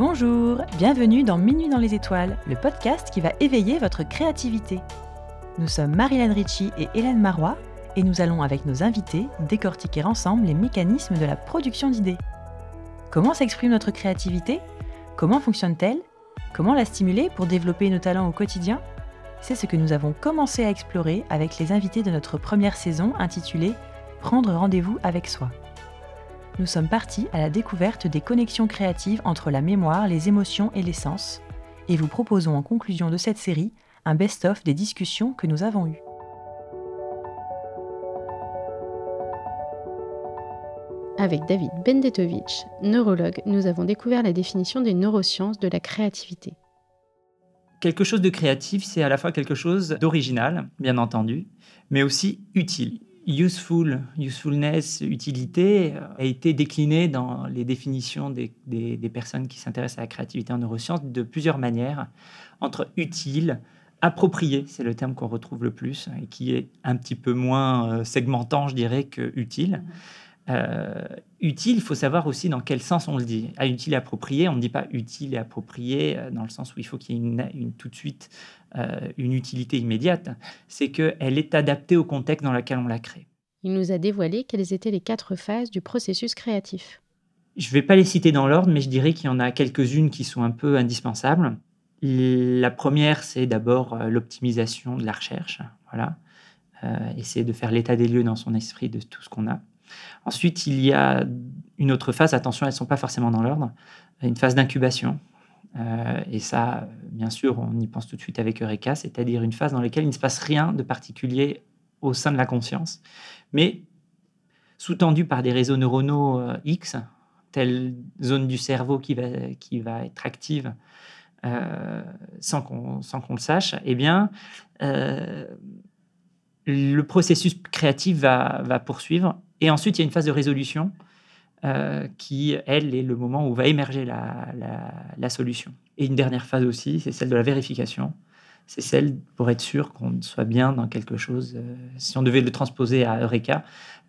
Bonjour, bienvenue dans Minuit dans les étoiles, le podcast qui va éveiller votre créativité. Nous sommes Marilyn Ritchie et Hélène Marois et nous allons avec nos invités décortiquer ensemble les mécanismes de la production d'idées. Comment s'exprime notre créativité? Comment fonctionne-t-elle? Comment la stimuler pour développer nos talents au quotidien? C'est ce que nous avons commencé à explorer avec les invités de notre première saison intitulée Prendre rendez-vous avec soi nous sommes partis à la découverte des connexions créatives entre la mémoire, les émotions et les sens, et vous proposons en conclusion de cette série un best-of des discussions que nous avons eues. Avec David Bendetovich, neurologue, nous avons découvert la définition des neurosciences de la créativité. Quelque chose de créatif, c'est à la fois quelque chose d'original, bien entendu, mais aussi utile useful, usefulness, utilité euh, a été décliné dans les définitions des, personnes qui s'intéressent à la créativité en neurosciences de plusieurs manières, entre utile, approprié, c'est le terme qu'on retrouve le plus et qui est un petit peu moins euh, segmentant, je dirais, que utile. Euh, utile, il faut savoir aussi dans quel sens on le dit. À utile et approprié, on ne dit pas utile et approprié euh, dans le sens où il faut qu'il y ait une, tout de suite euh, une utilité immédiate. C'est qu'elle est adaptée au contexte dans lequel on la crée. Il nous a dévoilé quelles étaient les quatre phases du processus créatif. Je ne vais pas les citer dans l'ordre, mais je dirais qu'il y en a quelques-unes qui sont un peu indispensables. La première, c'est d'abord l'optimisation de la recherche. Voilà. essayer de faire l'état des lieux dans son esprit de tout ce qu'on a. Ensuite, il y a une autre phase, attention, elles ne sont pas forcément dans l'ordre, une phase d'incubation. Euh, et ça, bien sûr, on y pense tout de suite avec Eureka, c'est-à-dire une phase dans laquelle il ne se passe rien de particulier au sein de la conscience, mais sous-tendu par des réseaux neuronaux euh, X, telle zone du cerveau qui va, qui va être active euh, sans qu'on le sache, eh bien, le processus créatif va, va poursuivre et ensuite, il y a une phase de résolution euh, qui, elle, est le moment où va émerger la, solution. Et une dernière phase aussi, c'est celle de la vérification. C'est celle pour être sûr qu'on soit bien dans quelque chose. Euh, si on devait le transposer à Eureka,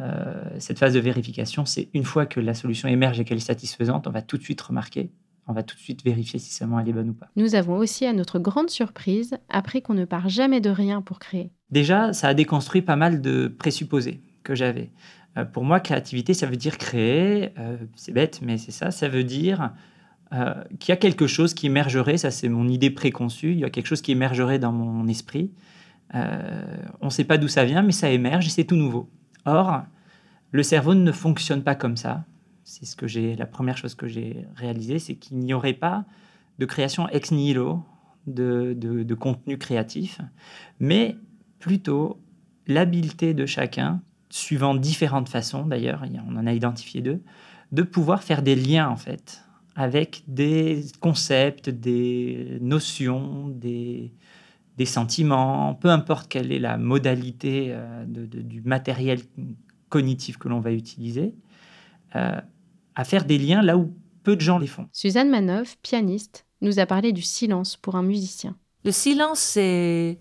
euh, cette phase de vérification, c'est une fois que la solution émerge et qu'elle est satisfaisante, on va tout de suite remarquer on va tout de suite vérifier si seulement elle est bonne ou pas. Nous avons aussi, à notre grande surprise, appris qu'on ne part jamais de rien pour créer. Déjà, ça a déconstruit pas mal de présupposés que j'avais. Euh, pour moi, créativité, ça veut dire créer. Euh, c'est bête, mais c'est ça. Ça veut dire euh, qu'il y a quelque chose qui émergerait. Ça, c'est mon idée préconçue. Il y a quelque chose qui émergerait dans mon esprit. on ne sait pas d'où ça vient, mais ça émerge et c'est tout nouveau. Or, le cerveau ne fonctionne pas comme ça. C'est ce que j'ai. La première chose que j'ai réalisée, c'est qu'il n'y aurait pas de création ex nihilo de, de contenu créatif, mais plutôt l'habileté de chacun suivant différentes façons d'ailleurs, on en a identifié deux, de pouvoir faire des liens en fait avec des concepts, des notions, des, des sentiments, peu importe quelle est la modalité euh, du matériel cognitif que l'on va utiliser, euh, à faire des liens là où peu de gens les font. Suzanne Manoff, pianiste, nous a parlé du silence pour un musicien. Le silence, c'est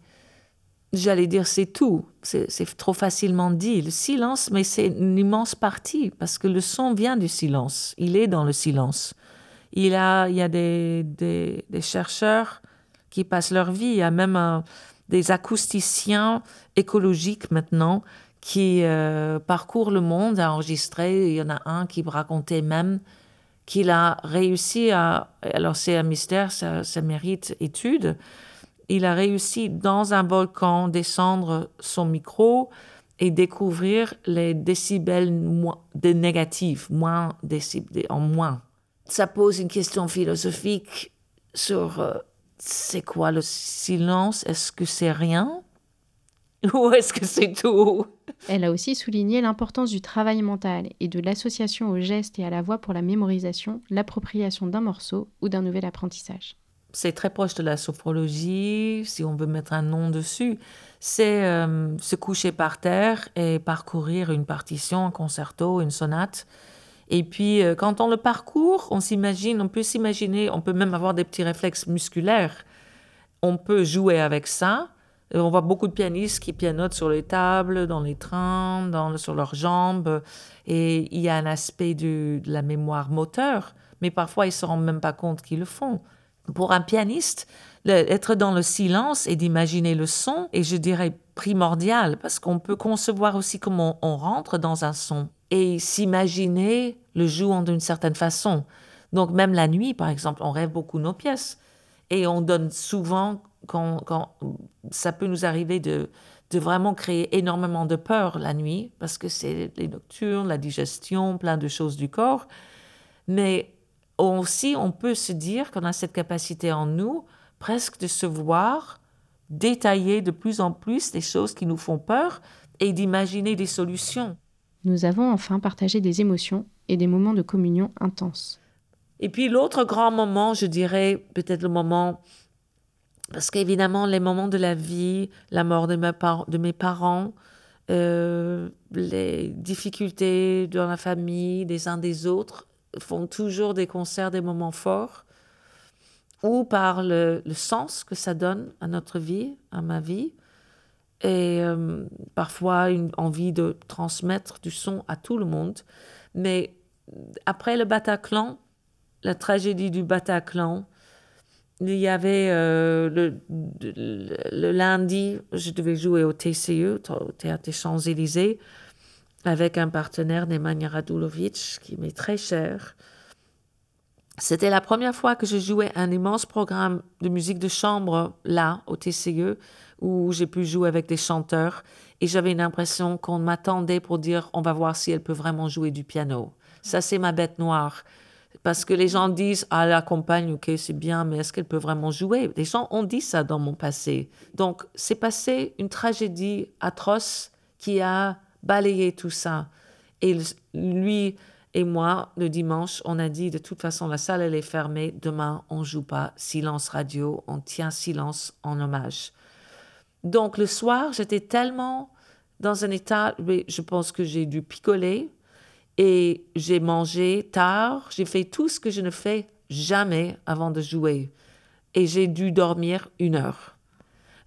j'allais dire c'est tout. C'est trop facilement dit. Le silence, mais c'est une immense partie parce que le son vient du silence. Il est dans le silence. Il, a, il y a des, des, chercheurs qui passent leur vie. Il y a même des acousticiens écologiques maintenant qui euh, parcourent le monde à enregistrer. Il y en a un qui racontait même qu'il a réussi à... Alors c'est un mystère, ça mérite étude il a réussi dans un volcan descendre son micro et découvrir les décibels négatifs, moins décibels en moins. Ça pose une question philosophique sur euh, c'est quoi le silence? Est-ce que c'est rien? Ou est-ce que c'est tout? Elle a aussi souligné l'importance du travail mental et de l'association au geste et à la voix pour la mémorisation, l'appropriation d'un morceau ou d'un nouvel apprentissage c'est très proche de la sophrologie, si on veut mettre un nom dessus. C'est euh, se coucher par terre et parcourir une partition, un concerto, une sonate. Et puis, euh, quand on le parcourt, on s'imagine, on peut s'imaginer, on peut même avoir des petits réflexes musculaires. On peut jouer avec ça. On voit beaucoup de pianistes qui pianotent sur les tables, dans les trains, dans, sur leurs jambes. Et il y a un aspect de la mémoire moteur mais parfois ils se rendent même pas compte qu'ils le font. Pour un pianiste, être dans le silence et d'imaginer le son est, je dirais, primordial parce qu'on peut concevoir aussi comment on rentre dans un son et s'imaginer le jouant d'une certaine façon. Donc même la nuit, par exemple, on rêve beaucoup nos pièces et on donne souvent quand, ça peut nous arriver de, de vraiment créer énormément de peur la nuit parce que c'est les nocturnes, la digestion, plein de choses du corps. Mais aussi, on peut se dire qu'on a cette capacité en nous presque de se voir détailler de plus en plus les choses qui nous font peur et d'imaginer des solutions. Nous avons enfin partagé des émotions et des moments de communion intenses. Et puis l'autre grand moment, je dirais peut-être le moment, parce qu'évidemment les moments de la vie, la mort de, de mes parents, euh, les difficultés dans la famille des uns des autres font toujours des concerts, des moments forts ou par le, sens que ça donne à notre vie, à ma vie, et euh, parfois une envie de transmettre du son à tout le monde. Mais après le Bataclan, la tragédie du Bataclan, il y avait euh, le, le, lundi, je devais jouer au TCE, au Théâtre des Champs-Élysées, avec un partenaire, Nemanja Radulovic, qui m'est très cher. C'était la première fois que je jouais un immense programme de musique de chambre là, au TCE, où j'ai pu jouer avec des chanteurs. Et j'avais l'impression qu'on m'attendait pour dire on va voir si elle peut vraiment jouer du piano. Ça, c'est ma bête noire. Parce que les gens disent ah, la compagne, ok, c'est bien, mais est-ce qu'elle peut vraiment jouer? Les gens ont dit ça dans mon passé. Donc, c'est passé une tragédie atroce qui a balayé tout ça. Et lui, et moi, le dimanche, on a dit de toute façon, la salle, elle est fermée. Demain, on joue pas. Silence radio. On tient silence en hommage. Donc, le soir, j'étais tellement dans un état, je pense que j'ai dû picoler et j'ai mangé tard. J'ai fait tout ce que je ne fais jamais avant de jouer. Et j'ai dû dormir une heure.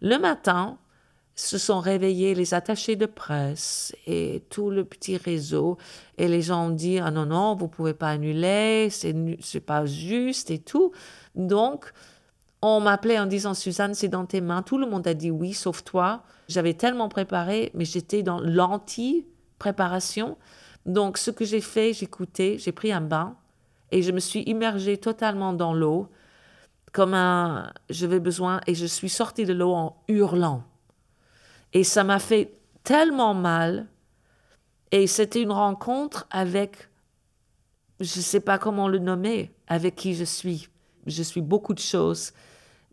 Le matin, se sont réveillés les attachés de presse et tout le petit réseau. Et les gens ont dit, ah non, non, vous pouvez pas annuler, c'est, c'est pas juste et tout. Donc, on m'appelait en disant, Suzanne, c'est dans tes mains. Tout le monde a dit oui, sauf toi. J'avais tellement préparé, mais j'étais dans l'anti-préparation. Donc, ce que j'ai fait, écouté, j'ai pris un bain et je me suis immergée totalement dans l'eau, comme un, j'avais besoin, et je suis sortie de l'eau en hurlant. Et ça m'a fait tellement mal. Et c'était une rencontre avec, je ne sais pas comment le nommer, avec qui je suis. Je suis beaucoup de choses,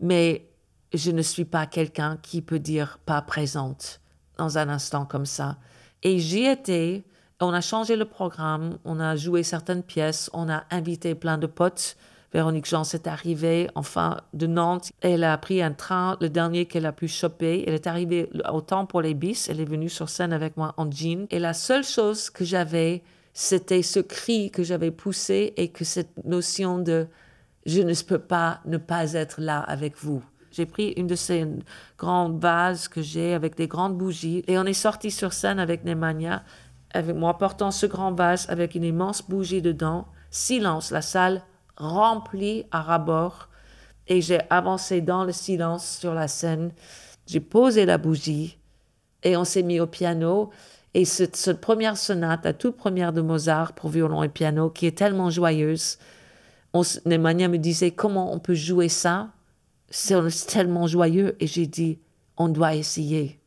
mais je ne suis pas quelqu'un qui peut dire pas présente dans un instant comme ça. Et j'y étais, on a changé le programme, on a joué certaines pièces, on a invité plein de potes Véronique Jean est arrivée, enfin, de Nantes. Elle a pris un train, le dernier qu'elle a pu choper. Elle est arrivée au temps pour les bis. Elle est venue sur scène avec moi en jean. Et la seule chose que j'avais, c'était ce cri que j'avais poussé et que cette notion de je ne peux pas ne pas être là avec vous. J'ai pris une de ces grandes vases que j'ai avec des grandes bougies et on est sorti sur scène avec Nemanja, avec moi portant ce grand vase avec une immense bougie dedans. Silence, la salle rempli à rabord et j'ai avancé dans le silence sur la scène. J'ai posé la bougie et on s'est mis au piano. Et cette, première sonate, la toute première de Mozart pour violon et piano, qui est tellement joyeuse, Nemanja me disait comment on peut jouer ça? C'est tellement joyeux. Et j'ai dit, on doit essayer.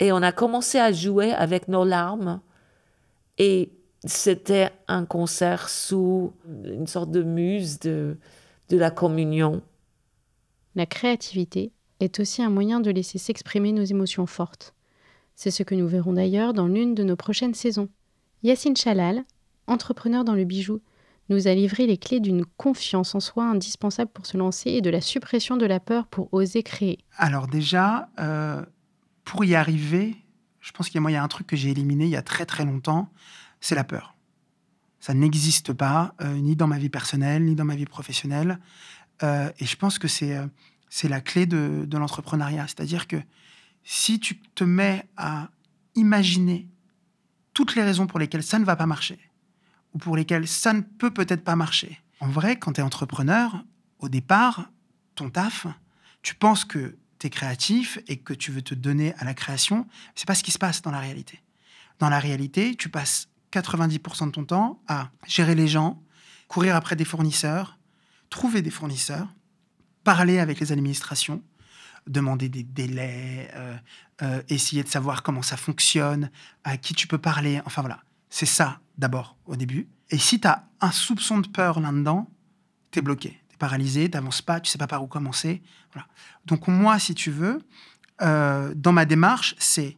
Et on a commencé à jouer avec nos larmes. Et c'était un concert sous une sorte de muse de, de la communion. La créativité est aussi un moyen de laisser s'exprimer nos émotions fortes. C'est ce que nous verrons d'ailleurs dans l'une de nos prochaines saisons. Yacine Chalal, entrepreneur dans le bijou, nous a livré les clés d'une confiance en soi indispensable pour se lancer et de la suppression de la peur pour oser créer. Alors déjà, euh, pour y arriver, je pense qu'il y a un truc que j'ai éliminé il y a très très longtemps, c'est la peur. Ça n'existe pas, euh, ni dans ma vie personnelle, ni dans ma vie professionnelle. Euh, et je pense que c'est euh, c'est la clé de, de l'entrepreneuriat. C'est-à-dire que si tu te mets à imaginer toutes les raisons pour lesquelles ça ne va pas marcher, ou pour lesquels ça ne peut peut-être pas marcher. En vrai, quand tu es entrepreneur, au départ, ton taf, tu penses que tu es créatif et que tu veux te donner à la création, c'est pas ce qui se passe dans la réalité. Dans la réalité, tu passes 90% de ton temps à gérer les gens, courir après des fournisseurs, trouver des fournisseurs, parler avec les administrations, demander des délais, euh, euh, essayer de savoir comment ça fonctionne, à qui tu peux parler. Enfin voilà, c'est ça d'abord au début. Et si tu as un soupçon de peur là-dedans, tu es bloqué, tu es paralysé, tu n'avances pas, tu sais pas par où commencer. Voilà. Donc moi, si tu veux, euh, dans ma démarche, c'est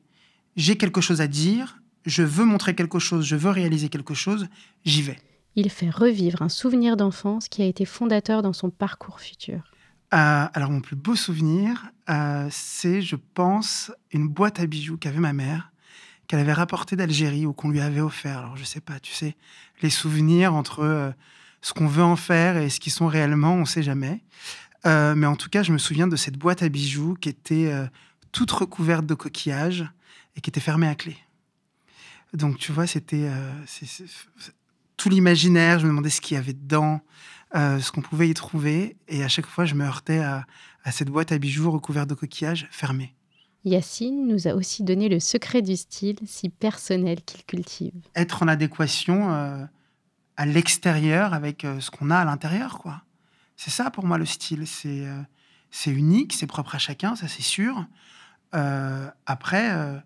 j'ai quelque chose à dire, je veux montrer quelque chose, je veux réaliser quelque chose, j'y vais. Il fait revivre un souvenir d'enfance qui a été fondateur dans son parcours futur. Euh, alors, mon plus beau souvenir, euh, c'est, je pense, une boîte à bijoux qu'avait ma mère, qu'elle avait rapportée d'Algérie ou qu'on lui avait offert. Alors, je sais pas, tu sais, les souvenirs entre euh, ce qu'on veut en faire et ce qu'ils sont réellement, on sait jamais. mais en tout cas, je me souviens de cette boîte à bijoux qui était toute recouverte de coquillages et qui était fermée à clé. Donc, tu vois, c'était tout l'imaginaire. Je me demandais ce qu'il y avait dedans. Euh, ce qu'on pouvait y trouver. Et à chaque fois, je me heurtais à, cette boîte à bijoux recouverte de coquillages fermée. Yacine nous a aussi donné le secret du style si personnel qu'il cultive. Être en adéquation euh, à l'extérieur avec euh, ce qu'on a à l'intérieur, quoi. C'est ça pour moi le style. C'est c'est unique, c'est propre à chacun, ça c'est sûr. après,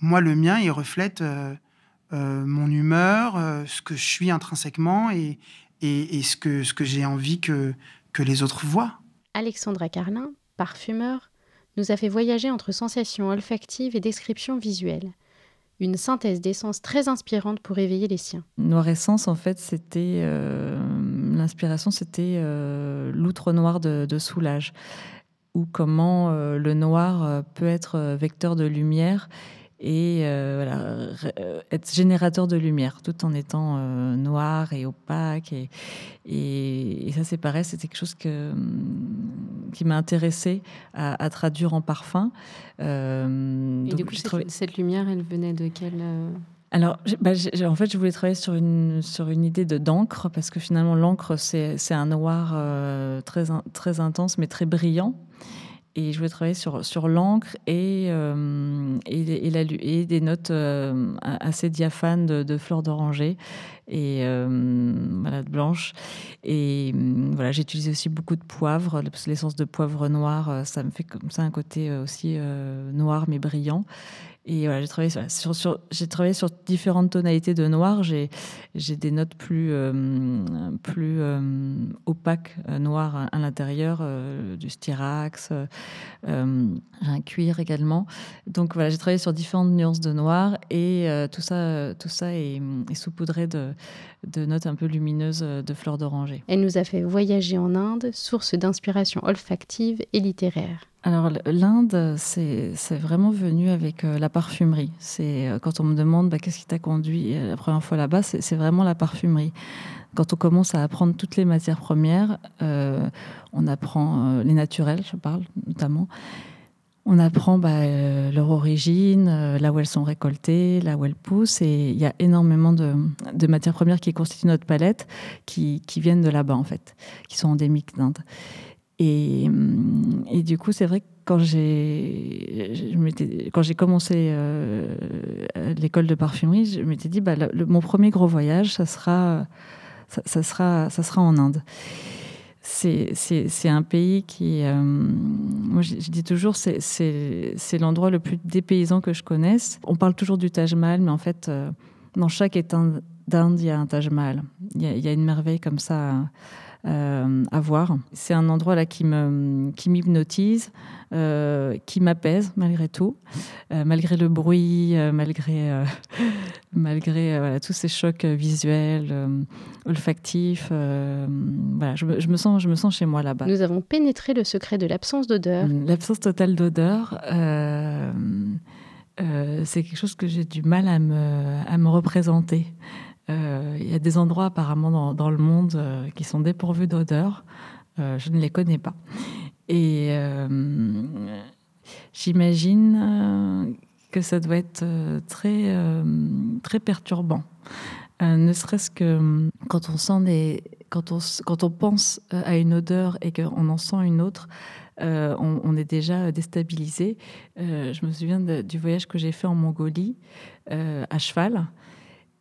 moi le mien, il reflète mon humeur, ce que je suis intrinsèquement et, et, ce que, ce que j'ai envie que, que les autres voient. Alexandra Carlin, parfumeur, nous a fait voyager entre sensations olfactives et descriptions visuelles. Une synthèse d'essence très inspirante pour éveiller les siens. Noir Essence, en fait, c'était. Euh, l'inspiration, c'était euh, l'outre noir de, Soulage, ou comment euh, le noir peut être vecteur de lumière et euh, voilà, euh, être générateur de lumière tout en étant euh, noir et opaque. Et, et, ça, c'est pareil, c'était quelque chose que, mm, qui m'a intéressé à, traduire en parfum. et du coup, cette, lumière, elle venait de quelle. Alors, bah, en fait, je voulais travailler sur une, sur une idée de d'encre, parce que finalement, l'encre, c'est un noir très, très intense, mais très brillant et je voulais travailler sur, sur l'encre et, euh, et, des notes euh, assez diaphanes de, fleurs d'oranger et euh, voilà, blanche. Et voilà, j'ai utilisé aussi beaucoup de poivre, l'essence de poivre noir, ça me fait comme ça un côté aussi noir mais brillant. Et voilà, j'ai travaillé sur, différentes tonalités de noir. J'ai, des notes plus, euh, euh, opaques euh, noires à, l'intérieur, du styrax, un cuir également. Donc voilà, j'ai travaillé sur différentes nuances de noir et tout ça, est, est saupoudré de notes un peu lumineuses de fleurs d'oranger. Elle nous a fait voyager en Inde, source d'inspiration olfactive et littéraire. Alors l'Inde, c'est vraiment venu avec euh, la parfumerie. C'est euh, quand on me demande bah, qu'est-ce qui t'a conduit euh, la première fois là-bas, c'est vraiment la parfumerie. Quand on commence à apprendre toutes les matières premières, on apprend les naturels, je parle notamment. On apprend bah, leur origine, là où elles sont récoltées, là où elles poussent. Et il y a énormément de, matières premières qui constituent notre palette, qui, qui viennent de là-bas, en fait, qui sont endémiques d'Inde. Et, et, du coup, c'est vrai que quand j'ai, quand j'ai commencé euh, l'école de parfumerie, je m'étais dit, bah, mon premier gros voyage, ça sera, ça, sera, ça sera en Inde. C'est, un pays qui, euh, moi je, dis toujours, c'est, l'endroit le plus dépaysant que je connaisse. On parle toujours du Taj Mahal, mais en fait, euh, dans chaque État d'Inde, il y a un Taj Mahal. Il y a une merveille comme ça euh, à voir. C'est un endroit là qui me qui m'hypnotise, euh, qui m'apaise malgré tout, euh, malgré le bruit, malgré malgré tous ces chocs visuels, olfactifs. voilà, je, je, me sens je me sens chez moi là-bas. Nous avons pénétré le secret de l'absence d'odeur. L'absence totale d'odeur. c'est quelque chose que j'ai du mal à me, à me représenter. Euh, il y a des endroits apparemment dans, le monde euh, qui sont dépourvus d'odeur. Euh, je ne les connais pas. Et j'imagine que ça doit être très, très perturbant. Ne serait-ce que quand on sent des, quand on, quand on pense à une odeur et qu'on en sent une autre, on, est déjà déstabilisé. je me souviens du voyage que j'ai fait en Mongolie à cheval.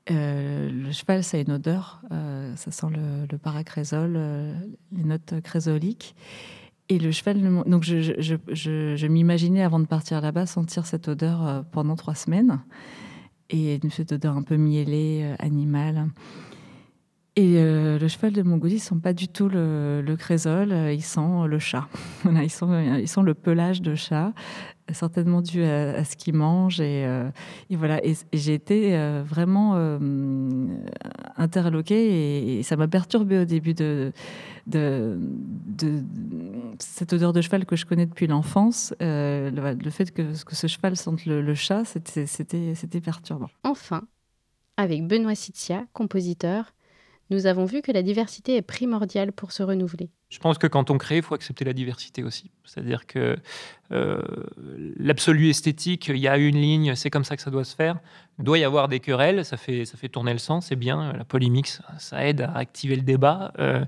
Le cheval, ça a une odeur, ça sent le, le paracrésol, les notes crésoliques. Et le cheval, donc je, m'imaginais avant de partir là-bas sentir cette odeur pendant trois semaines et cette odeur un peu mielée, euh, animale. Et euh, le cheval de Mongolie, ils sent pas du tout le, le crésol, euh, ils sentent le chat. voilà, sont, ils sont le pelage de chat, certainement dû à, ce qu'ils mangent. Et, voilà, j'ai été vraiment interloquée et, ça m'a perturbée au début de, cette odeur de cheval que je connais depuis l'enfance. le, fait que, ce cheval sente le, le chat, c'était perturbant. Enfin, avec Benoît Sitia, compositeur, nous avons vu que la diversité est primordiale pour se renouveler. Je pense que quand on crée, il faut accepter la diversité aussi. C'est-à-dire que euh, l'absolu esthétique, il y a une ligne, c'est comme ça que ça doit se faire. Il doit y avoir des querelles, ça fait, ça fait tourner le sang, c'est bien. La polémique, ça, aide à activer le débat. Euh,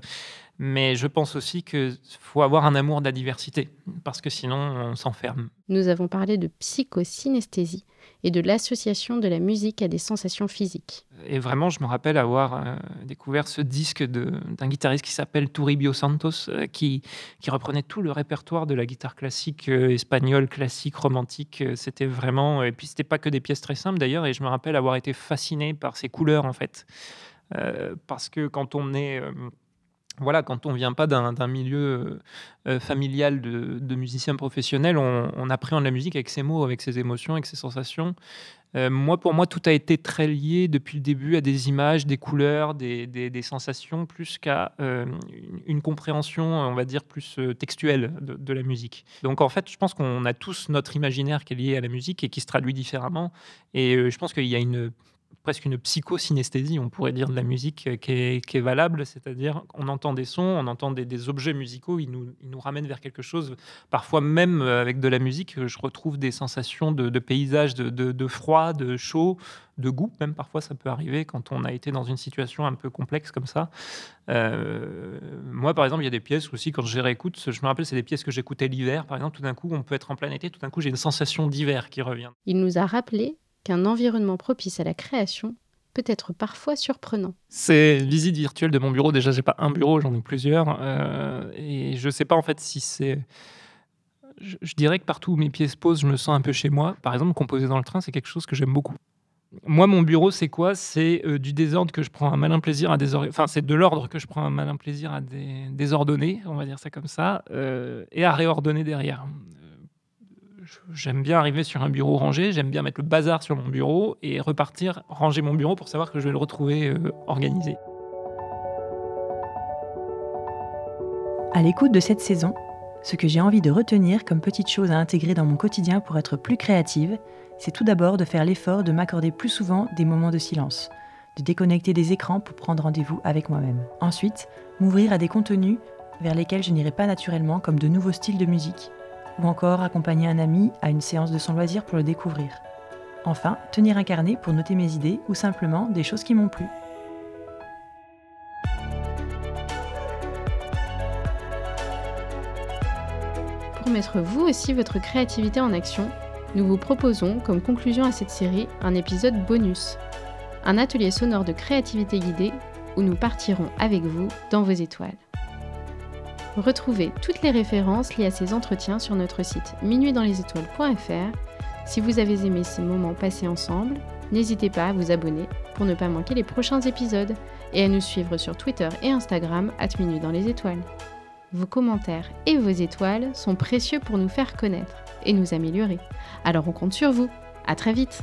mais je pense aussi qu'il faut avoir un amour de la diversité, parce que sinon on s'enferme. Nous avons parlé de psychosynesthésie et de l'association de la musique à des sensations physiques. Et vraiment, je me rappelle avoir euh, découvert ce disque d'un guitariste qui s'appelle Toribio Santos, euh, qui, qui, reprenait tout le répertoire de la guitare classique euh, espagnole, classique, romantique. C'était vraiment... Et puis, c'était pas que des pièces très simples, d'ailleurs, et je me rappelle avoir été fasciné par ces couleurs, en fait. parce que quand on est voilà, quand on vient pas d'un milieu euh, euh, familial de, musiciens professionnels, on, on, appréhende la musique avec ses mots, avec ses émotions, avec ses sensations. Euh, moi, pour moi, tout a été très lié depuis le début à des images, des couleurs, des, sensations, plus qu'à une, compréhension, on va dire, plus textuelle de, de, la musique. Donc, en fait, je pense qu'on a tous notre imaginaire qui est lié à la musique et qui se traduit différemment. Et je pense qu'il y a une presque une psychosynesthésie, on pourrait dire, de la musique euh, qui est, valable, c'est-à-dire on entend des sons, on entend des, objets musicaux, ils nous, ils ramènent vers quelque chose. Parfois même euh, avec de la musique, je retrouve des sensations de, de paysage, de, froid, de chaud, de goût, même parfois ça peut arriver quand on a été dans une situation un peu complexe comme ça. Euh, moi, par exemple, il y a des pièces aussi, quand je réécoute, je me rappelle, c'est des pièces que j'écoutais l'hiver, par exemple, tout d'un coup, on peut être en plein été, tout d'un coup, j'ai une sensation d'hiver qui revient. Il nous a rappelé qu'un environnement propice à la création peut être parfois surprenant. C'est visite virtuelle de mon bureau. Déjà, j'ai pas un bureau, j'en ai plusieurs. Euh, et je sais pas en fait si c'est. Je, dirais que partout où mes pieds se posent, je me sens un peu chez moi. Par exemple, composer dans le train, c'est quelque chose que j'aime beaucoup. Moi, mon bureau, c'est quoi? C'est euh, du désordre que je prends un malin plaisir à désordonner. Enfin, c'est de l'ordre que je prends un malin plaisir à désordonner, on va dire ça comme ça, euh, et à réordonner derrière j'aime bien arriver sur un bureau rangé, j'aime bien mettre le bazar sur mon bureau et repartir ranger mon bureau pour savoir que je vais le retrouver euh, organisé. À l'écoute de cette saison, ce que j'ai envie de retenir comme petite chose à intégrer dans mon quotidien pour être plus créative, c'est tout d'abord de faire l'effort de m'accorder plus souvent des moments de silence, de déconnecter des écrans pour prendre rendez-vous avec moi-même. Ensuite, m'ouvrir à des contenus vers lesquels je n'irai pas naturellement comme de nouveaux styles de musique ou encore accompagner un ami à une séance de son loisir pour le découvrir. Enfin, tenir un carnet pour noter mes idées ou simplement des choses qui m'ont plu. Pour mettre vous aussi votre créativité en action, nous vous proposons comme conclusion à cette série un épisode bonus, un atelier sonore de créativité guidée où nous partirons avec vous dans vos étoiles. Retrouvez toutes les références liées à ces entretiens sur notre site minuitdanslesétoiles.fr. Si vous avez aimé ces moments passés ensemble, n'hésitez pas à vous abonner pour ne pas manquer les prochains épisodes et à nous suivre sur Twitter et Instagram at Minute dans les étoiles. Vos commentaires et vos étoiles sont précieux pour nous faire connaître et nous améliorer. Alors on compte sur vous. À très vite!